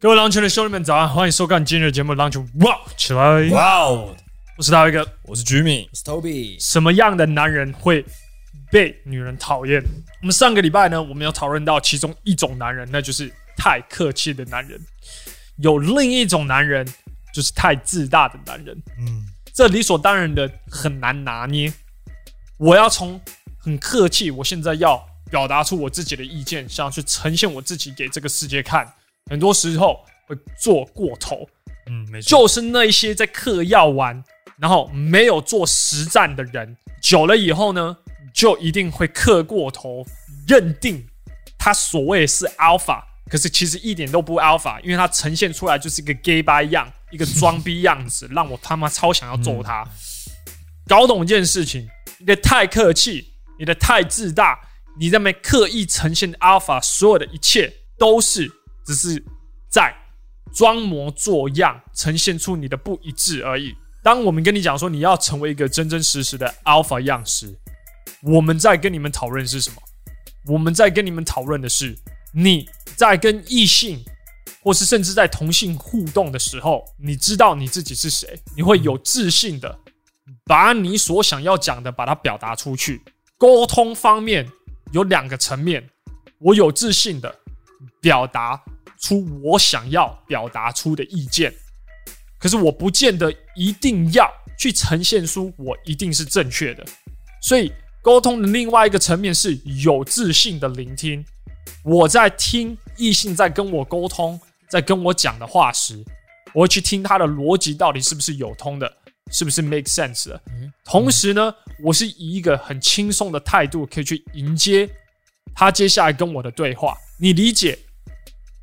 各位狼群的兄弟们，早安！欢迎收看今日的节目《狼群哇起来》。哇哦！我是大卫哥，我是 Jimmy，我是 Toby。什么样的男人会被女人讨厌？我们上个礼拜呢，我们有讨论到其中一种男人，那就是太客气的男人；有另一种男人，就是太自大的男人。嗯，这理所当然的很难拿捏。我要从很客气，我现在要表达出我自己的意见，想要去呈现我自己给这个世界看。很多时候会做过头，嗯，没错，就是那一些在嗑药丸，然后没有做实战的人，久了以后呢，就一定会嗑过头，认定他所谓是 alpha，可是其实一点都不 alpha，因为他呈现出来就是一个 gay 掰样，一个装逼样子，让我他妈超想要揍他。嗯、搞懂一件事情，你的太客气，你的太自大，你在那边刻意呈现 alpha，所有的一切都是。只是在装模作样，呈现出你的不一致而已。当我们跟你讲说你要成为一个真真实实的 alpha 样时，我们在跟你们讨论是什么？我们在跟你们讨论的是你在跟异性，或是甚至在同性互动的时候，你知道你自己是谁，你会有自信的把你所想要讲的把它表达出去。沟通方面有两个层面，我有自信的表达。出我想要表达出的意见，可是我不见得一定要去呈现出我一定是正确的。所以沟通的另外一个层面是有自信的聆听。我在听异性在跟我沟通，在跟我讲的话时，我会去听他的逻辑到底是不是有通的，是不是 make sense 的。同时呢，我是以一个很轻松的态度可以去迎接他接下来跟我的对话。你理解？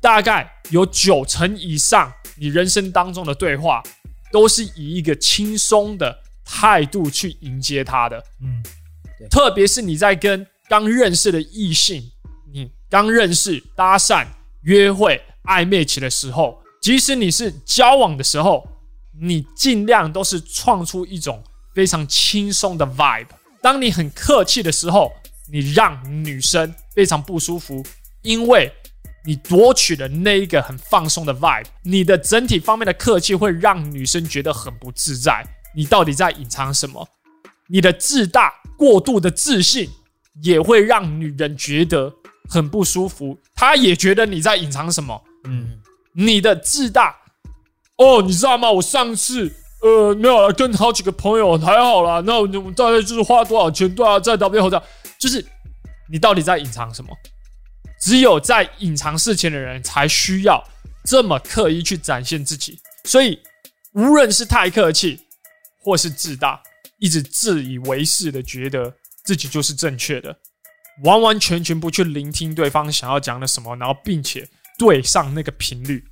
大概有九成以上，你人生当中的对话都是以一个轻松的态度去迎接他的。嗯，特别是你在跟刚认识的异性，你刚认识、搭讪、约会、暧昧期的时候，即使你是交往的时候，你尽量都是创出一种非常轻松的 vibe。当你很客气的时候，你让女生非常不舒服，因为。你夺取了那一个很放松的 vibe，你的整体方面的客气会让女生觉得很不自在。你到底在隐藏什么？你的自大、过度的自信也会让女人觉得很不舒服。她也觉得你在隐藏什么？嗯，你的自大。哦，你知道吗？我上次呃没有跟好几个朋友还好啦。那我们大概就是花多少钱？对啊，在 W 后站，就是你到底在隐藏什么？只有在隐藏事情的人才需要这么刻意去展现自己，所以无论是太客气，或是自大，一直自以为是的觉得自己就是正确的，完完全全不去聆听对方想要讲的什么，然后并且对上那个频率，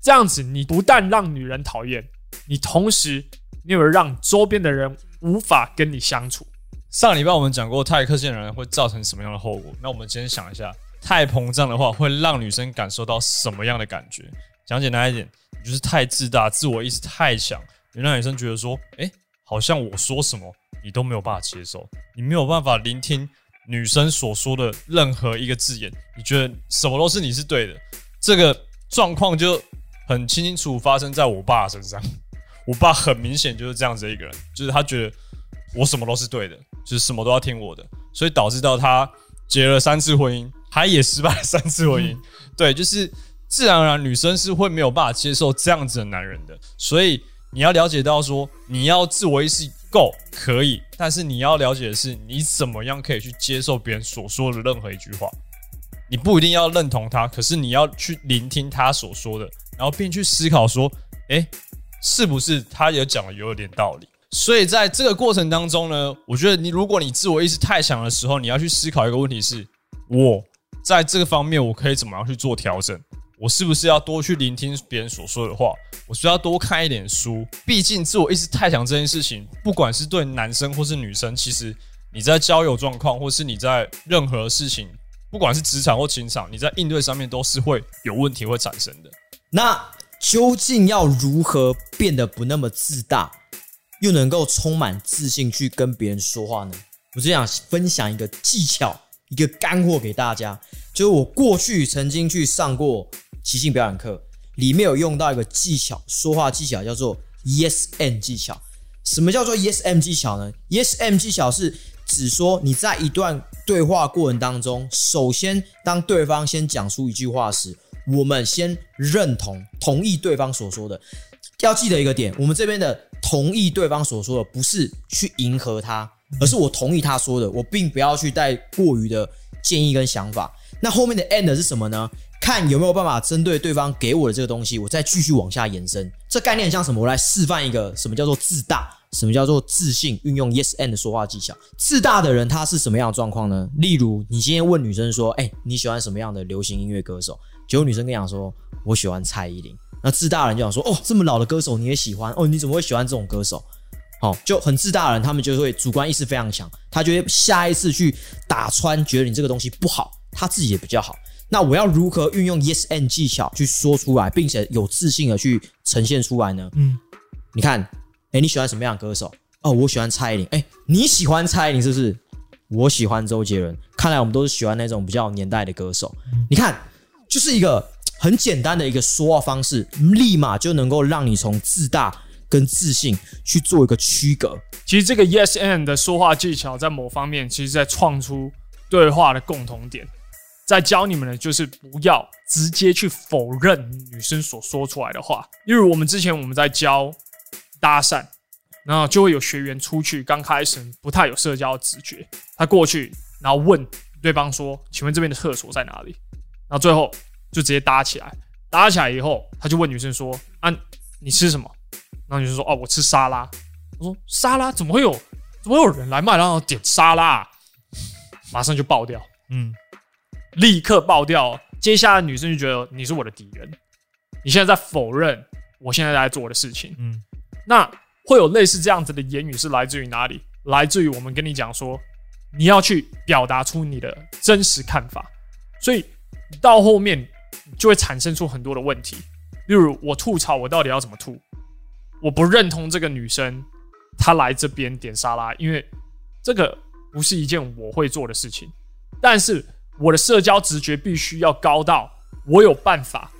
这样子你不但让女人讨厌，你同时你也会让周边的人无法跟你相处。上礼拜我们讲过太客气的人会造成什么样的后果，那我们今天想一下。太膨胀的话，会让女生感受到什么样的感觉？讲简单一点，你就是太自大，自我意识太强，你让女生觉得说，哎、好像我说什么你都没有办法接受，你没有办法聆听女生所说的任何一个字眼，你觉得什么都是你是对的。这个状况就很清楚发生在我爸身上。我爸很明显就是这样子一个人，就是他觉得我什么都是对的，就是什么都要听我的，所以导致到他结了三次婚姻。他也失败了三次婚姻，对，就是自然而然女生是会没有办法接受这样子的男人的，所以你要了解到说，你要自我意识够可以，但是你要了解的是，你怎么样可以去接受别人所说的任何一句话，你不一定要认同他，可是你要去聆听他所说的，然后并去思考说，诶，是不是他也讲的有点道理？所以在这个过程当中呢，我觉得你如果你自我意识太强的时候，你要去思考一个问题是，我。在这个方面，我可以怎么样去做调整？我是不是要多去聆听别人所说的话？我需要多看一点书。毕竟自我意识太强这件事情，不管是对男生或是女生，其实你在交友状况，或是你在任何事情，不管是职场或情场，你在应对上面都是会有问题会产生的。那究竟要如何变得不那么自大，又能够充满自信去跟别人说话呢？我只想分享一个技巧。一个干货给大家，就是我过去曾经去上过即兴表演课，里面有用到一个技巧，说话技巧叫做 Yes and 技巧。什么叫做 Yes and 技巧呢？Yes and 技巧是指说你在一段对话过程当中，首先当对方先讲出一句话时，我们先认同、同意对方所说的。要记得一个点，我们这边的同意对方所说的，不是去迎合他，而是我同意他说的，我并不要去带过于的建议跟想法。那后面的 end 是什么呢？看有没有办法针对对方给我的这个东西，我再继续往下延伸。这概念像什么？我来示范一个什么叫做自大，什么叫做自信。运用 yes and 的说话技巧。自大的人他是什么样的状况呢？例如，你今天问女生说：“哎，你喜欢什么样的流行音乐歌手？”结果女生跟你讲说：“我喜欢蔡依林。”那自大的人就想说：“哦，这么老的歌手你也喜欢？哦，你怎么会喜欢这种歌手？”好，就很自大的人，他们就会主观意识非常强，他觉得下一次去打穿，觉得你这个东西不好，他自己也比较好。那我要如何运用 yes and 技巧去说出来，并且有自信的去呈现出来呢？嗯，你看，哎，你喜欢什么样的歌手？哦，我喜欢蔡依林。哎，你喜欢蔡依林是不是？我喜欢周杰伦。看来我们都是喜欢那种比较年代的歌手。你看，就是一个很简单的一个说话方式，立马就能够让你从自大跟自信去做一个区隔。其实这个 yes and 的说话技巧，在某方面，其实在创出对话的共同点。在教你们的就是不要直接去否认女生所说出来的话。例如，我们之前我们在教搭讪，然后就会有学员出去，刚开始不太有社交直觉，他过去然后问对方说：“请问这边的厕所在哪里？”然后最后就直接搭起来，搭起来以后，他就问女生说：“啊，你吃什么？”然后女生说：“哦，我吃沙拉。”我说：“沙拉怎么会有？怎么会有人来麦当劳点沙拉？”马上就爆掉。嗯。立刻爆掉，接下来女生就觉得你是我的敌人，你现在在否认我现在在做的事情。嗯，那会有类似这样子的言语是来自于哪里？来自于我们跟你讲说，你要去表达出你的真实看法，所以到后面就会产生出很多的问题。例如我吐槽，我到底要怎么吐？我不认同这个女生她来这边点沙拉，因为这个不是一件我会做的事情，但是。我的社交直觉必须要高到我有办法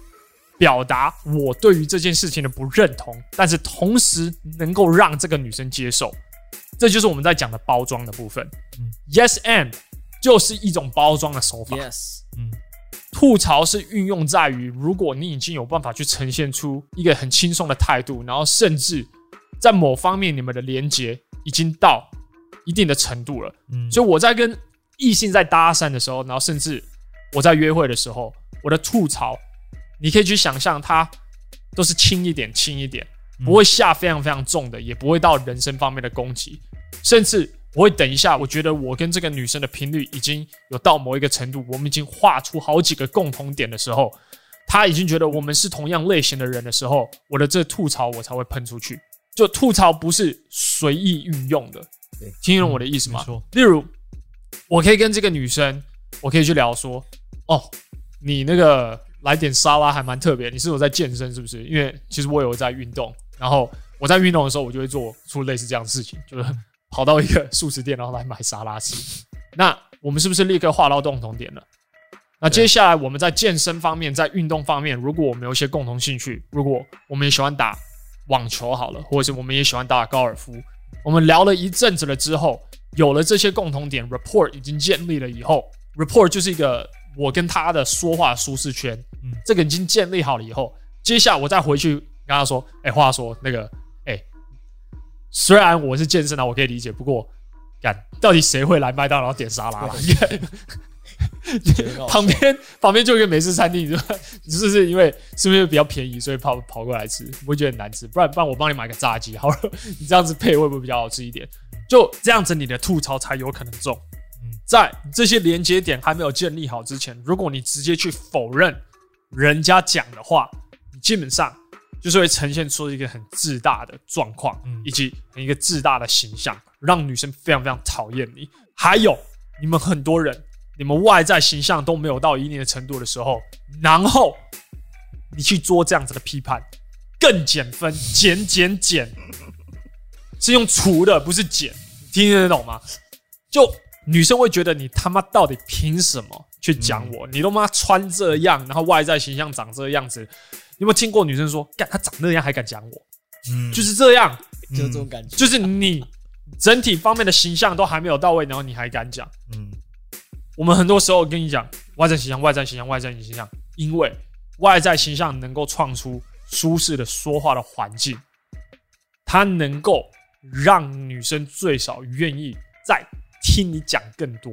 表达我对于这件事情的不认同，但是同时能够让这个女生接受，这就是我们在讲的包装的部分。嗯，Yes and 就是一种包装的手法。Yes，嗯，吐槽是运用在于，如果你已经有办法去呈现出一个很轻松的态度，然后甚至在某方面你们的连接已经到一定的程度了。嗯，所以我在跟。异性在搭讪的时候，然后甚至我在约会的时候，我的吐槽，你可以去想象，它都是轻一点、轻一点，不会下非常非常重的，也不会到人身方面的攻击，甚至我会等一下，我觉得我跟这个女生的频率已经有到某一个程度，我们已经画出好几个共同点的时候，她已经觉得我们是同样类型的人的时候，我的这吐槽我才会喷出去。就吐槽不是随意运用的，听懂我的意思吗？例如。我可以跟这个女生，我可以去聊说，哦，你那个来点沙拉还蛮特别，你是有在健身是不是？因为其实我有在运动，然后我在运动的时候，我就会做出类似这样的事情，就是跑到一个素食店，然后来买沙拉吃。那我们是不是立刻划到共同点了？那接下来我们在健身方面，在运动方面，如果我们有一些共同兴趣，如果我们也喜欢打网球好了，或者是我们也喜欢打高尔夫，我们聊了一阵子了之后。有了这些共同点，rapport 已经建立了以后，rapport 就是一个我跟他的说话舒适圈，嗯，这个已经建立好了以后，接下来我再回去跟他说，哎，话说那个，哎，虽然我是健身的，我可以理解，不过，干，到底谁会来麦当劳点沙拉？旁边旁边就一个美式餐厅，你说你是不是因为是不是比较便宜，所以跑跑过来吃？不会觉得很难吃？不然不然我帮你买个炸鸡好了，你这样子配会不会比较好吃一点？就这样子，你的吐槽才有可能中。在这些连接点还没有建立好之前，如果你直接去否认人家讲的话，你基本上就是会呈现出一个很自大的状况，以及一个自大的形象，让女生非常非常讨厌你。还有你们很多人，你们外在形象都没有到一定的程度的时候，然后你去做这样子的批判，更减分，减减减。是用除的，不是减，听得懂吗？就女生会觉得你他妈到底凭什么去讲我？嗯、你都妈穿这样，然后外在形象长这样子，有没有听过女生说，干她长那样还敢讲我？嗯，就是这样，就这种感觉，就是你整体方面的形象都还没有到位，然后你还敢讲？嗯，我们很多时候跟你讲外在形象，外在形象，外在形象，因为外在形象能够创出舒适的说话的环境，它能够让女生最少愿意再听你讲更多，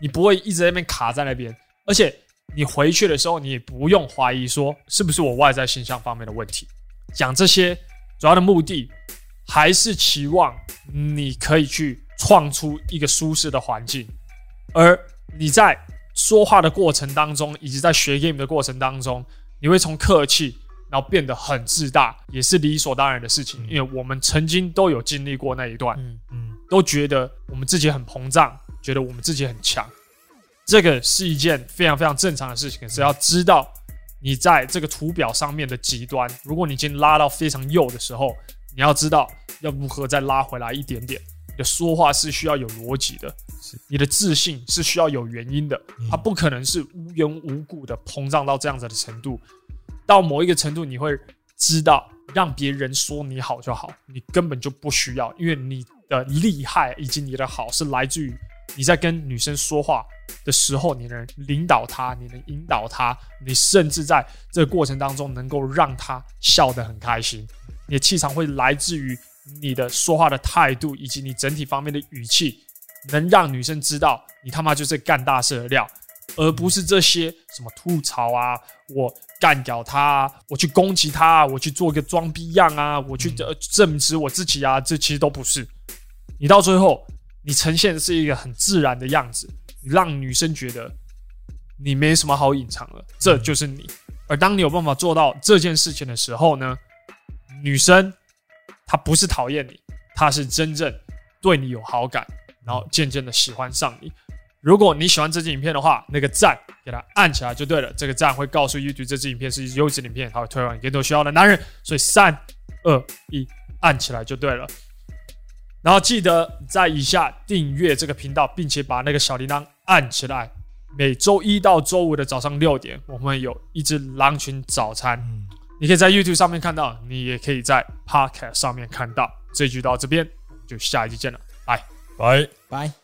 你不会一直在那边卡在那边，而且你回去的时候，你也不用怀疑说是不是我外在形象方面的问题。讲这些主要的目的，还是期望你可以去创出一个舒适的环境，而你在说话的过程当中，以及在学 game 的过程当中，你会从客气，然后变得很自大，也是理所当然的事情，因为我们曾经都有经历过那一段。嗯嗯，都觉得我们自己很膨胀，觉得我们自己很强，这个是一件非常非常正常的事情。只要知道你在这个图表上面的极端，如果你已经拉到非常右的时候，你要知道要如何再拉回来一点点。你的说话是需要有逻辑的，你的自信是需要有原因的，它不可能是无缘无故的膨胀到这样子的程度。到某一个程度，你会知道让别人说你好就好，你根本就不需要，因为你。的厉害以及你的好是来自于你在跟女生说话的时候，你能领导他，你能引导他，你甚至在这个过程当中能够让他笑得很开心。你的气场会来自于你的说话的态度以及你整体方面的语气，能让女生知道你他妈就是干大事的料，而不是这些什么吐槽啊，我干掉他啊，我去攻击他啊，我去做个装逼样啊，我去呃证实我自己啊，这其实都不是。你到最后，你呈现的是一个很自然的样子，你让女生觉得你没什么好隐藏的，这就是你。而当你有办法做到这件事情的时候呢，女生她不是讨厌你，她是真正对你有好感，然后渐渐的喜欢上你。如果你喜欢这支影片的话，那个赞给它按起来就对了。这个赞会告诉 YouTube 这支影片是优质影片，它会推广给更多需要的男人。所以三二一，按起来就对了。然后记得在以下订阅这个频道，并且把那个小铃铛按起来。每周一到周五的早上六点，我们有一只狼群早餐。你可以在 YouTube 上面看到，你也可以在 Podcast 上面看到。这一集到这边，就下一集见了，拜拜拜。